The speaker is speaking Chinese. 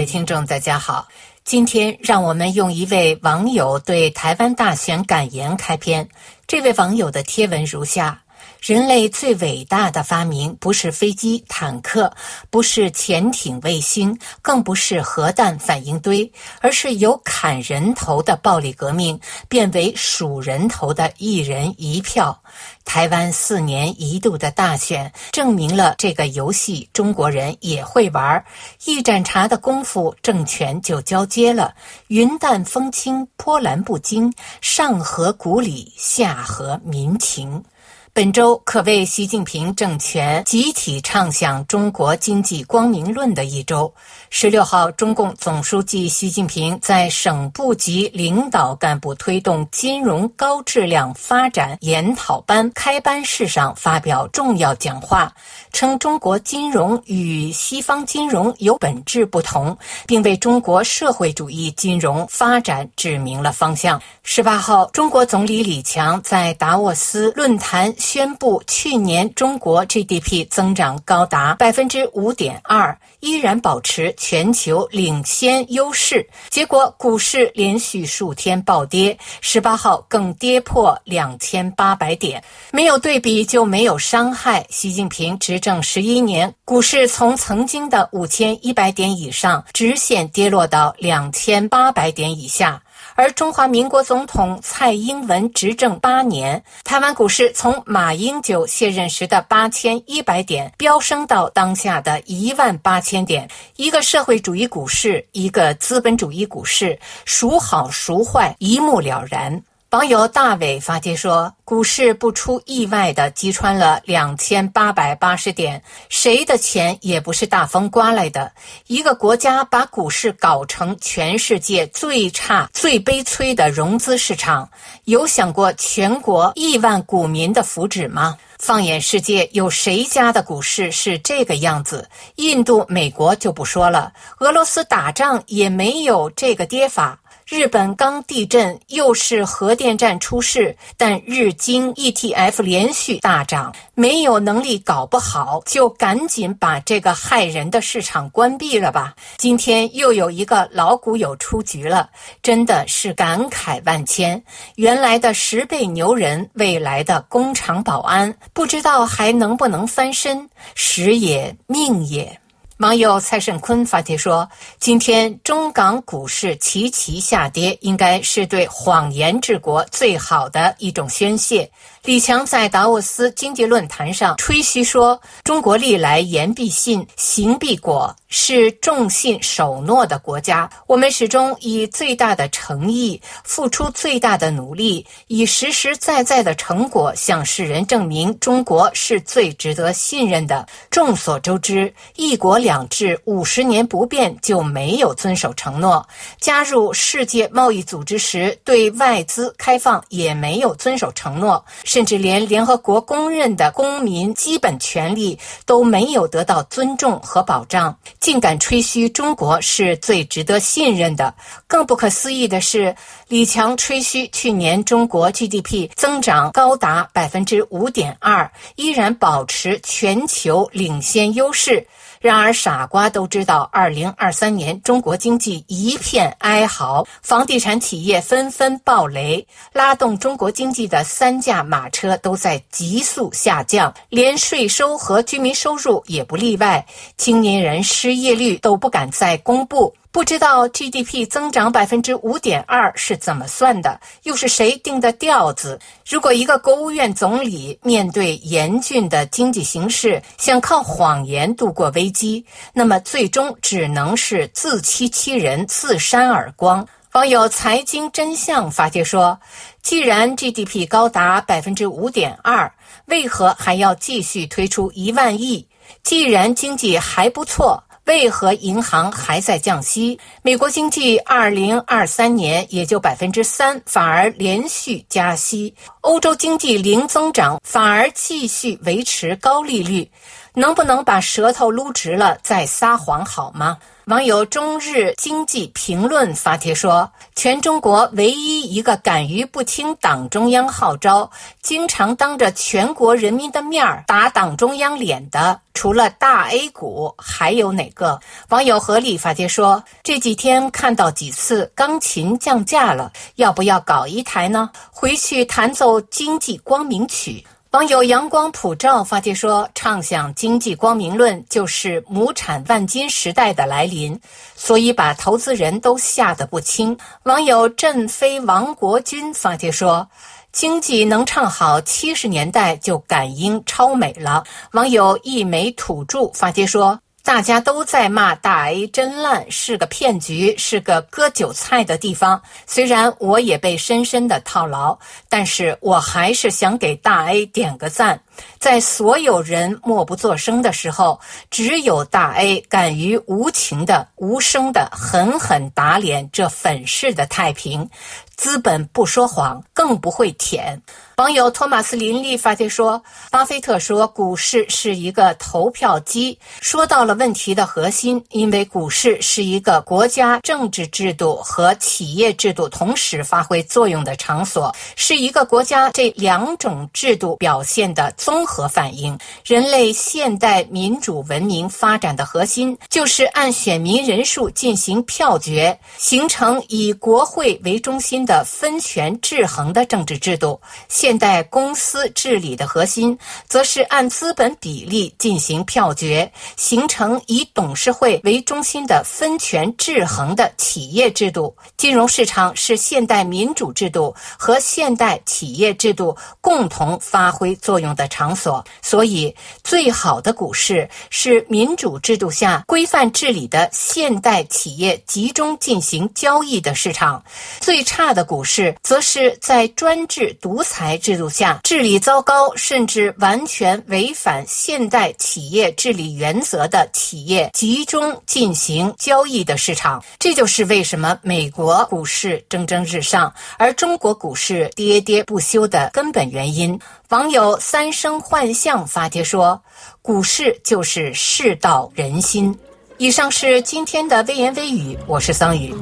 各位听众，大家好。今天让我们用一位网友对台湾大选感言开篇。这位网友的贴文如下。人类最伟大的发明不是飞机、坦克，不是潜艇、卫星，更不是核弹反应堆，而是由砍人头的暴力革命变为数人头的一人一票。台湾四年一度的大选证明了这个游戏中国人也会玩。一盏茶的功夫，政权就交接了。云淡风轻，波澜不惊，上合古礼，下合民情。本周可谓习近平政权集体唱响中国经济光明论的一周。十六号，中共总书记习近平在省部级领导干部推动金融高质量发展研讨班开班式上发表重要讲话，称中国金融与西方金融有本质不同，并为中国社会主义金融发展指明了方向。十八号，中国总理李强在达沃斯论坛。宣布去年中国 GDP 增长高达百分之五点二，依然保持全球领先优势。结果股市连续数天暴跌，十八号更跌破两千八百点。没有对比就没有伤害。习近平执政十一年，股市从曾经的五千一百点以上直线跌落到两千八百点以下。而中华民国总统蔡英文执政八年，台湾股市从马英九卸任时的八千一百点飙升到当下的一万八千点。一个社会主义股市，一个资本主义股市，孰好孰坏，一目了然。网友大伟发帖说：“股市不出意外的击穿了两千八百八十点，谁的钱也不是大风刮来的。一个国家把股市搞成全世界最差、最悲催的融资市场，有想过全国亿万股民的福祉吗？放眼世界，有谁家的股市是这个样子？印度、美国就不说了，俄罗斯打仗也没有这个跌法。”日本刚地震，又是核电站出事，但日经 ETF 连续大涨，没有能力搞不好，就赶紧把这个害人的市场关闭了吧。今天又有一个老股友出局了，真的是感慨万千。原来的十倍牛人，未来的工厂保安，不知道还能不能翻身，时也命也。网友蔡胜坤发帖说：“今天中港股市齐齐下跌，应该是对谎言治国最好的一种宣泄。”李强在达沃斯经济论坛上吹嘘说：“中国历来言必信，行必果，是重信守诺的国家。我们始终以最大的诚意，付出最大的努力，以实实在在的成果向世人证明，中国是最值得信任的。”众所周知，一国两制五十年不变，就没有遵守承诺；加入世界贸易组织时，对外资开放也没有遵守承诺。甚至连联合国公认的公民基本权利都没有得到尊重和保障，竟敢吹嘘中国是最值得信任的。更不可思议的是，李强吹嘘去年中国 GDP 增长高达百分之五点二，依然保持全球领先优势。然而，傻瓜都知道，二零二三年中国经济一片哀嚎，房地产企业纷纷暴雷，拉动中国经济的三驾马马车都在急速下降，连税收和居民收入也不例外，青年人失业率都不敢再公布。不知道 GDP 增长百分之五点二是怎么算的，又是谁定的调子？如果一个国务院总理面对严峻的经济形势，想靠谎言度过危机，那么最终只能是自欺欺人、自扇耳光。网友财经真相发帖说：“既然 GDP 高达百分之五点二，为何还要继续推出一万亿？既然经济还不错。”为何银行还在降息？美国经济二零二三年也就百分之三，反而连续加息。欧洲经济零增长，反而继续维持高利率。能不能把舌头撸直了再撒谎好吗？网友中日经济评论发帖说：“全中国唯一一个敢于不听党中央号召，经常当着全国人民的面儿打党中央脸的，除了大 A 股，还有哪个？”网友合力发帖说：“这几天看到几次钢琴降价了，要不要搞一台呢？回去弹奏经济光明曲。”网友阳光普照发帖说：“唱响经济光明论，就是亩产万金时代的来临，所以把投资人都吓得不轻。”网友振飞王国军发帖说：“经济能唱好七十年代就感应超美了。”网友一枚土著发帖说。大家都在骂大 A 真烂，是个骗局，是个割韭菜的地方。虽然我也被深深的套牢，但是我还是想给大 A 点个赞。在所有人默不作声的时候，只有大 A 敢于无情的、无声的狠狠打脸这粉饰的太平。资本不说谎，更不会舔。网友托马斯林利发帖说：“巴菲特说股市是一个投票机，说到了问题的核心。因为股市是一个国家政治制度和企业制度同时发挥作用的场所，是一个国家这两种制度表现的综合反映。人类现代民主文明发展的核心，就是按选民人数进行票决，形成以国会为中心的分权制衡的政治制度。现代公司治理的核心，则是按资本比例进行票决，形成以董事会为中心的分权制衡的企业制度。金融市场是现代民主制度和现代企业制度共同发挥作用的场所。所以，最好的股市是民主制度下规范治理的现代企业集中进行交易的市场；最差的股市，则是在专制独裁。制度下治理糟糕，甚至完全违反现代企业治理原则的企业集中进行交易的市场，这就是为什么美国股市蒸蒸日上，而中国股市跌跌不休的根本原因。网友三生幻象发帖说：“股市就是世道人心。”以上是今天的微言微语，我是桑宇。